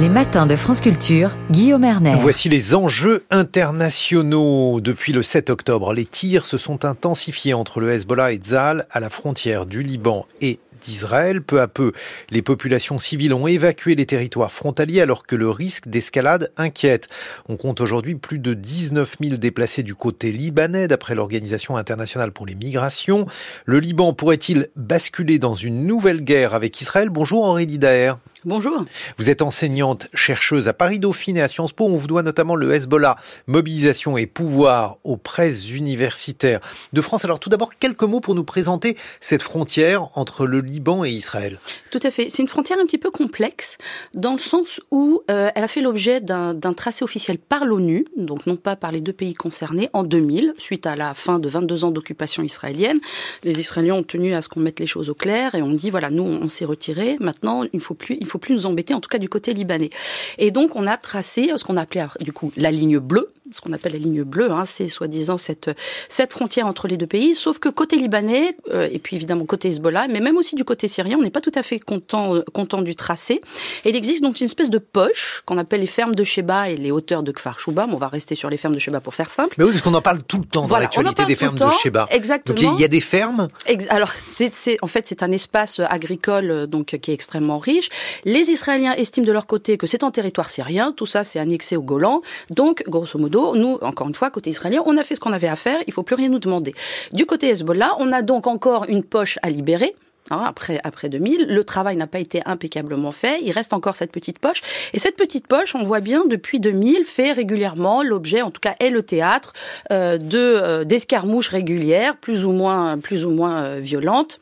Les matins de France Culture, Guillaume Erner. Voici les enjeux internationaux. Depuis le 7 octobre, les tirs se sont intensifiés entre le Hezbollah et Tzal à la frontière du Liban et d'Israël. Peu à peu, les populations civiles ont évacué les territoires frontaliers alors que le risque d'escalade inquiète. On compte aujourd'hui plus de 19 000 déplacés du côté libanais d'après l'Organisation internationale pour les migrations. Le Liban pourrait-il basculer dans une nouvelle guerre avec Israël? Bonjour Aurélie Daher. Bonjour. Vous êtes enseignante chercheuse à Paris Dauphine et à Sciences Po. On vous doit notamment le Hezbollah, mobilisation et pouvoir aux presses universitaires de France. Alors tout d'abord, quelques mots pour nous présenter cette frontière entre le Liban et Israël. Tout à fait. C'est une frontière un petit peu complexe dans le sens où euh, elle a fait l'objet d'un tracé officiel par l'ONU, donc non pas par les deux pays concernés, en 2000, suite à la fin de 22 ans d'occupation israélienne. Les Israéliens ont tenu à ce qu'on mette les choses au clair et on dit voilà, nous on s'est retiré. Maintenant, il faut plus, il faut plus nous embêter, en tout cas du côté libanais. Et donc, on a tracé ce qu'on appelait du coup la ligne bleue, ce qu'on appelle la ligne bleue, hein, c'est soi-disant cette, cette frontière entre les deux pays, sauf que côté libanais, euh, et puis évidemment côté Hezbollah, mais même aussi du côté syrien, on n'est pas tout à fait content, euh, content du tracé. Et il existe donc une espèce de poche qu'on appelle les fermes de Sheba et les hauteurs de Kfar Shouba, mais on va rester sur les fermes de Sheba pour faire simple. Mais oui, parce qu'on en parle tout le temps dans l'actualité des fermes de Sheba. Exactement. Donc il y a des fermes Alors, c'est, en fait, c'est un espace agricole euh, donc qui est extrêmement riche. Les Israéliens estiment de leur côté que c'est en territoire syrien, tout ça c'est annexé au Golan. Donc, grosso modo, nous, encore une fois, côté israélien, on a fait ce qu'on avait à faire, il faut plus rien nous demander. Du côté Hezbollah, on a donc encore une poche à libérer. Hein, après, après 2000, le travail n'a pas été impeccablement fait. Il reste encore cette petite poche. Et cette petite poche, on voit bien depuis 2000, fait régulièrement l'objet, en tout cas est le théâtre, euh, de euh, d'escarmouches régulières, plus ou moins, plus ou moins euh, violentes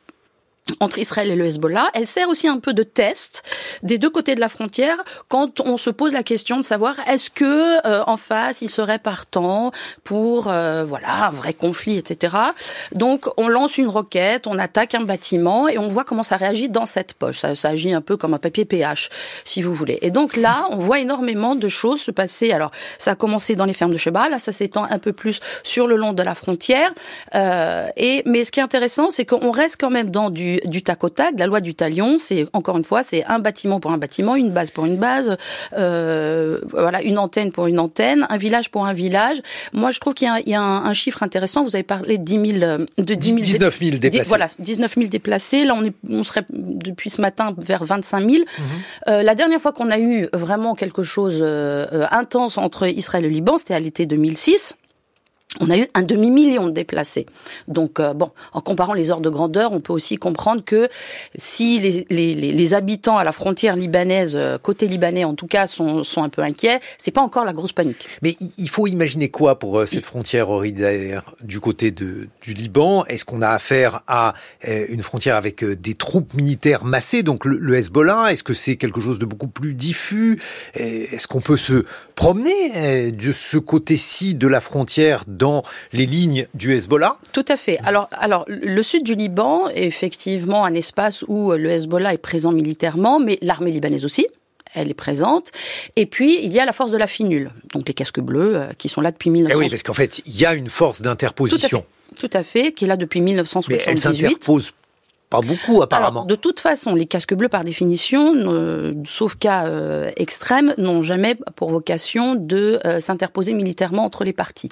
entre Israël et le Hezbollah. Elle sert aussi un peu de test des deux côtés de la frontière quand on se pose la question de savoir est-ce que euh, en face il serait partant pour euh, voilà un vrai conflit, etc. Donc on lance une roquette, on attaque un bâtiment et on voit comment ça réagit dans cette poche. Ça, ça agit un peu comme un papier pH, si vous voulez. Et donc là, on voit énormément de choses se passer. Alors ça a commencé dans les fermes de Sheba, là ça s'étend un peu plus sur le long de la frontière. Euh, et mais ce qui est intéressant, c'est qu'on reste quand même dans du du, tac au tac. La loi du talion, c'est encore une fois, c'est un bâtiment pour un bâtiment, une base pour une base, euh, voilà, une antenne pour une antenne, un village pour un village. Moi, je trouve qu'il y a, un, chiffre intéressant. Vous avez parlé de 10 000, de 10 000 19 000 déplacés. voilà, 19 000 déplacés. Là, on, est, on serait depuis ce matin vers 25 000. Mhm. Euh, la dernière fois qu'on a eu vraiment quelque chose euh, intense entre Israël et le Liban, c'était à l'été 2006 on a eu un demi-million de déplacés. Donc, euh, bon, en comparant les ordres de grandeur, on peut aussi comprendre que si les, habitants à la frontière libanaise, euh, côté libanais en tout cas, sont, un peu inquiets, c'est pas encore la grosse panique. Mais il faut imaginer quoi pour euh, cette frontière du côté du Liban? Est-ce qu'on a affaire à une frontière avec des troupes militaires massées, donc le, le Hezbollah? Est-ce que c'est quelque chose de beaucoup plus diffus? Est-ce qu'on peut se promener de ce côté-ci de la frontière dans les lignes du Hezbollah Tout à fait. Alors, alors le sud du Liban est effectivement un espace où le Hezbollah est présent militairement, mais l'armée libanaise aussi elle est présente. Et puis, il y a la force de la finule, donc les casques bleus, euh, qui sont là depuis 1900. Eh oui, parce qu'en fait, il y a une force d'interposition. Tout, à fait, qui est là depuis 1978. Mais elle s'interpose pas beaucoup, apparemment. de toute façon, les casques bleus, par définition, sauf cas euh, extrême, n'ont jamais pour vocation de euh, s'interposer militairement entre les parties.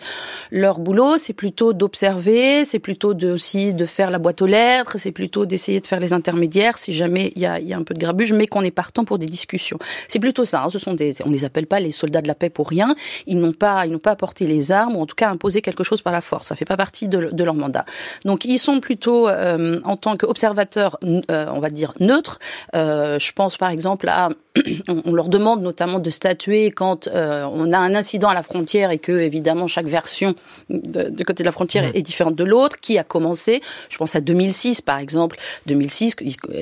Leur boulot, c'est plutôt d'observer, c'est plutôt de, aussi de faire la boîte aux lettres, c'est plutôt d'essayer de faire les intermédiaires si jamais il y a, y a, un peu de grabuge, mais qu'on est partant pour des discussions. C'est plutôt ça. Hein, ce sont des, on les appelle pas les soldats de la paix pour rien. Ils n'ont pas, ils n'ont pas apporté les armes ou en tout cas imposé quelque chose par la force. Ça fait pas partie de, de leur mandat. Donc ils sont plutôt euh, en tant qu'observateurs observateurs, euh, on va dire, neutres. Euh, je pense par exemple à on leur demande notamment de statuer quand euh, on a un incident à la frontière et que évidemment chaque version du côté de la frontière est différente de l'autre. Qui a commencé? Je pense à 2006 par exemple. 2006,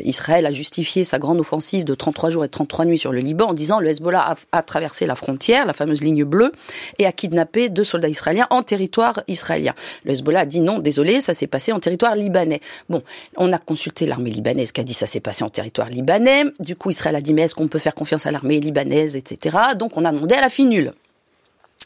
Israël a justifié sa grande offensive de 33 jours et 33 nuits sur le Liban en disant le Hezbollah a, traversé la frontière, la fameuse ligne bleue, et a kidnappé deux soldats israéliens en territoire israélien. Le Hezbollah a dit non, désolé, ça s'est passé en territoire libanais. Bon, on a consulté l'armée libanaise qui a dit ça s'est passé en territoire libanais. Du coup, Israël a dit mais est-ce qu'on peut faire confiance à l'armée libanaise, etc. Donc on a demandé à la finule.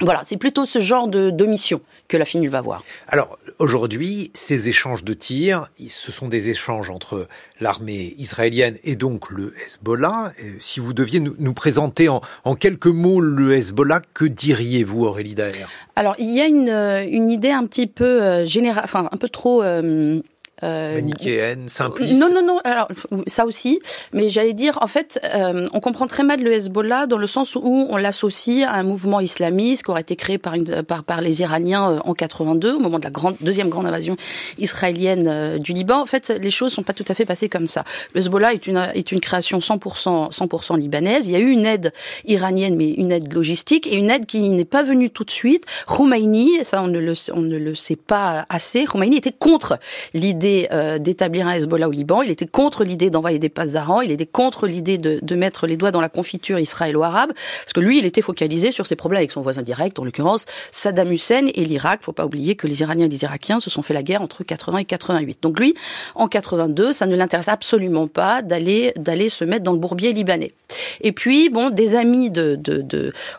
Voilà, c'est plutôt ce genre de, de, mission que la FINUL va voir. Alors, aujourd'hui, ces échanges de tirs, ce sont des échanges entre l'armée israélienne et donc le Hezbollah. Si vous deviez nous, présenter en, en, quelques mots le Hezbollah, que diriez-vous, Aurélie Daher? Alors, il y a une, une, idée un petit peu euh, générale, enfin, un peu trop... Euh, euh, Manichéenne, simpliste. Non, non, non. Alors ça aussi, mais j'allais dire, en fait, euh, on comprend très mal le Hezbollah dans le sens où on l'associe à un mouvement islamiste qui aurait été créé par, une, par, par les Iraniens euh, en 82, au moment de la grande, deuxième grande invasion israélienne euh, du Liban. En fait, les choses sont pas tout à fait passées comme ça. Le Hezbollah est une, est une création 100%, 100% libanaise. Il y a eu une aide iranienne, mais une aide logistique et une aide qui n'est pas venue tout de suite. Khomeini, ça on ne le, on ne le sait pas assez. Khomeini était contre l'idée euh, d'établir un Hezbollah au Liban, il était contre l'idée d'envoyer des d'Aran, il était contre l'idée de, mettre les doigts dans la confiture israélo-arabe, parce que lui, il était focalisé sur ses problèmes avec son voisin direct, en l'occurrence Saddam Hussein et l'Irak. Faut pas oublier que les Iraniens et les Irakiens se sont fait la guerre entre 80 et 88. Donc lui, en 82, ça ne l'intéresse absolument pas d'aller se mettre dans le bourbier libanais. Et puis, bon, des amis de,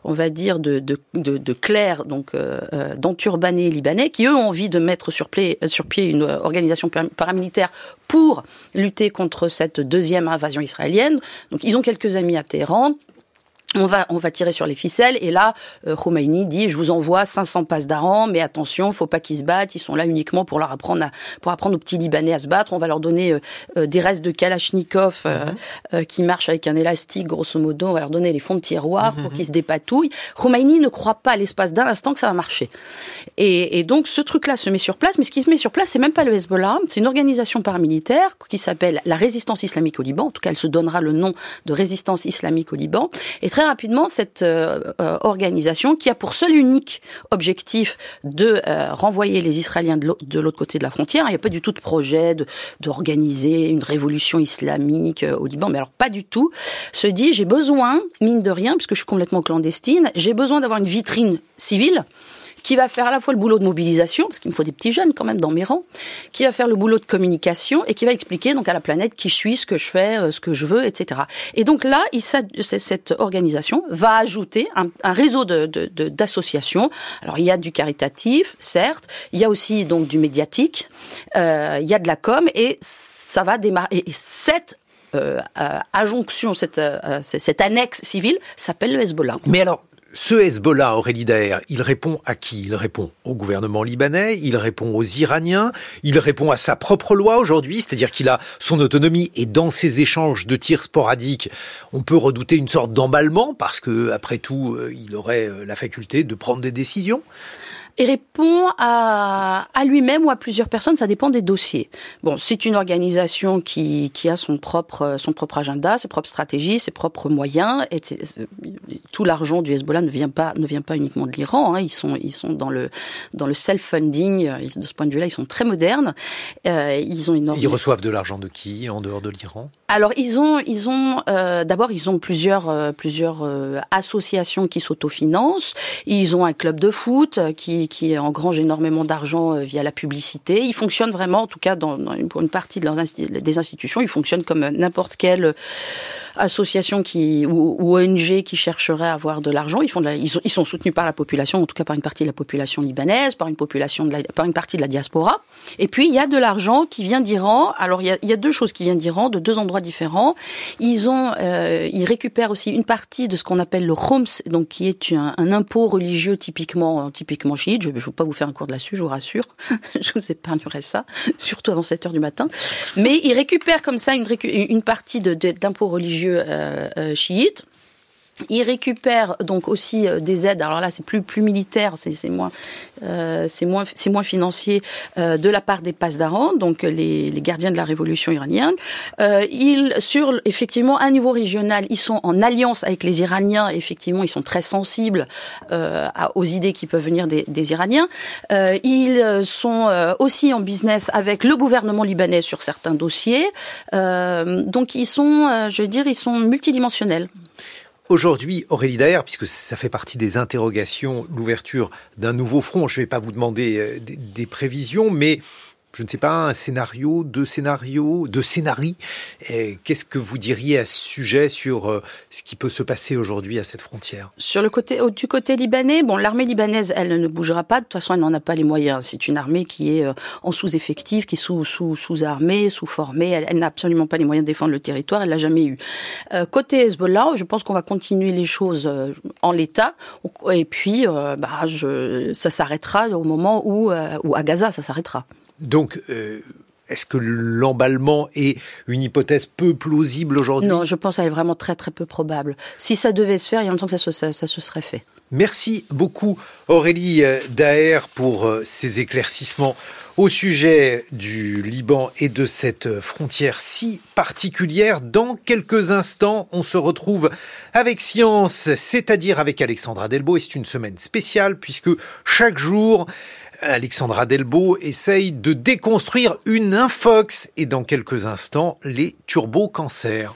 on va dire, de, de, Claire, donc euh, euh d'enturbanés libanais, qui eux ont envie de mettre sur, sur pied une organisation paramilitaires pour lutter contre cette deuxième invasion israélienne. Donc ils ont quelques amis à Téhéran on va, on va tirer sur les ficelles. Et là, euh, Khomeini dit, je vous envoie 500 passes d'Aran, mais attention, faut pas qu'ils se battent. Ils sont là uniquement pour leur apprendre, à, pour apprendre aux petits Libanais à se battre. On va leur donner euh, euh, des restes de Kalachnikov mhm. qui marchent avec un élastique, grosso modo. On va leur donner les fonds de tiroir pour mhm. qu'ils se dépatouillent. Khomeini ne croit pas l'espace d'un instant que ça va marcher. Et, et donc, ce truc-là se met sur place. Mais ce qui se met sur place, c'est même pas le Hezbollah. C'est une organisation paramilitaire qui s'appelle la Résistance islamique au Liban. En tout cas, elle se donnera le nom de Résistance islamique au Liban. Et très rapidement cette euh, euh, organisation qui a pour seul unique objectif de euh, renvoyer les Israéliens de l'autre côté de la frontière. Il n'y a pas du tout de projet d'organiser une révolution islamique au Liban, mais alors pas du tout. Se dit j'ai besoin, mine de rien, puisque je suis complètement clandestine, j'ai besoin d'avoir une vitrine civile qui va faire à la fois le boulot de mobilisation, parce qu'il me faut des petits jeunes quand même dans mes rangs, qui va faire le boulot de communication et qui va expliquer donc à la planète qui je suis, ce que je fais, ce que je veux, etc. Et donc là, cette organisation va ajouter un, réseau d'associations. De, de, Alors il y a du caritatif, certes, il y a aussi donc du médiatique, euh, il y a de la com et ça va démarrer. Et cette euh, euh, adjonction, cette, euh, cette annexe civile s'appelle le Hezbollah. Mais alors, ce Hezbollah, Aurélie Daher, il répond à qui? Il répond au gouvernement libanais, il répond aux Iraniens, il répond à sa propre loi aujourd'hui, c'est-à-dire qu'il a son autonomie et dans ces échanges de tirs sporadiques, on peut redouter une sorte d'emballement parce que, après tout, euh, il aurait euh, la faculté de prendre des décisions et répond à, à lui-même ou à plusieurs personnes, ça dépend des dossiers. Bon, c'est une organisation qui, qui a son propre, son propre agenda, ses propres stratégies, ses propres moyens. Et tout l'argent du Hezbollah ne vient pas, ne vient pas uniquement de l'Iran. Hein. Ils sont, ils sont dans le, dans le self-funding. De ce point de vue-là, ils sont très modernes. Euh, ils ont une Ils reçoivent de l'argent de qui en dehors de l'Iran? Alors, ils ont, ils ont, euh, d'abord, ils ont plusieurs, euh, plusieurs euh, associations qui s'autofinancent. Ils ont un club de foot qui, qui engrange énormément d'argent euh, via la publicité. Ils fonctionnent vraiment, en tout cas dans, une, pour une partie de leurs des institutions, ils fonctionnent comme n'importe quelle association qui ou, ONG qui chercherait à avoir de l'argent. Ils ils, sont, soutenus par la population, en tout cas par une partie de la population libanaise, par une population de par une partie de la diaspora. Et puis il y a de l'argent qui vient d'Iran. Alors il y, a, il y a, deux choses qui viennent d'Iran, de deux endroits différents. Ils ont, euh, ils récupèrent aussi une partie de ce qu'on appelle le khoms, donc qui est un, un impôt religieux typiquement typiquement chiite je ne vais pas vous faire un cours de là-dessus, je vous rassure. je vous épargnerai ça, surtout avant 7 heures du matin. Mais il récupère comme ça une, partie d'impôts religieux euh, euh, chiites il récupère donc aussi euh, des aides. Alors là, c'est plus plus militaire, c'est moins euh, c'est moins c'est moins financier euh, de la part des Pasdaran, donc les, les, gardiens de la révolution iranienne. Euh, ils sur effectivement un niveau régional, ils sont en alliance avec les Iraniens. Effectivement, ils sont très sensibles euh, aux idées qui peuvent venir des, des Iraniens. Euh, ils sont aussi en business avec le gouvernement libanais sur certains dossiers. donc ils sont, je veux dire, ils sont multidimensionnels. Aujourd'hui, Aurélie Daher, puisque ça fait partie des interrogations, l'ouverture d'un nouveau front, je ne vais pas vous demander euh, des, prévisions, mais je ne sais pas, un scénario, deux scénarios, deux scénarii. Qu'est-ce que vous diriez à ce sujet sur euh, ce qui peut se passer aujourd'hui à cette frontière? Sur le côté, du côté libanais, bon, l'armée libanaise, elle ne bougera pas. De toute façon, elle n'en a pas les moyens. C'est une armée qui est euh, en sous-effectif, qui est sous, sous, sous-armée, sous-formée. Elle, n'a absolument pas les moyens de défendre le territoire. Elle l'a jamais eu. Euh, côté Hezbollah, je pense qu'on va continuer les choses en l'état. Et puis, bah, ça s'arrêtera au moment où, où à Gaza, ça s'arrêtera. Donc, euh, est-ce que l'emballement est une hypothèse peu plausible aujourd'hui? Non, je pense qu'elle est vraiment très très peu probable. Si ça devait se faire, il y a longtemps que ça se, ça, se serait fait. Merci beaucoup Aurélie euh, Daher pour euh, ces éclaircissements au sujet du Liban et de cette frontière si particulière. Dans quelques instants, on se retrouve avec Science, c'est-à-dire avec Alexandra Delbo, et c'est une semaine spéciale puisque chaque jour, Alexandra Delbo essaye de déconstruire une infox et dans quelques instants les turbocancers.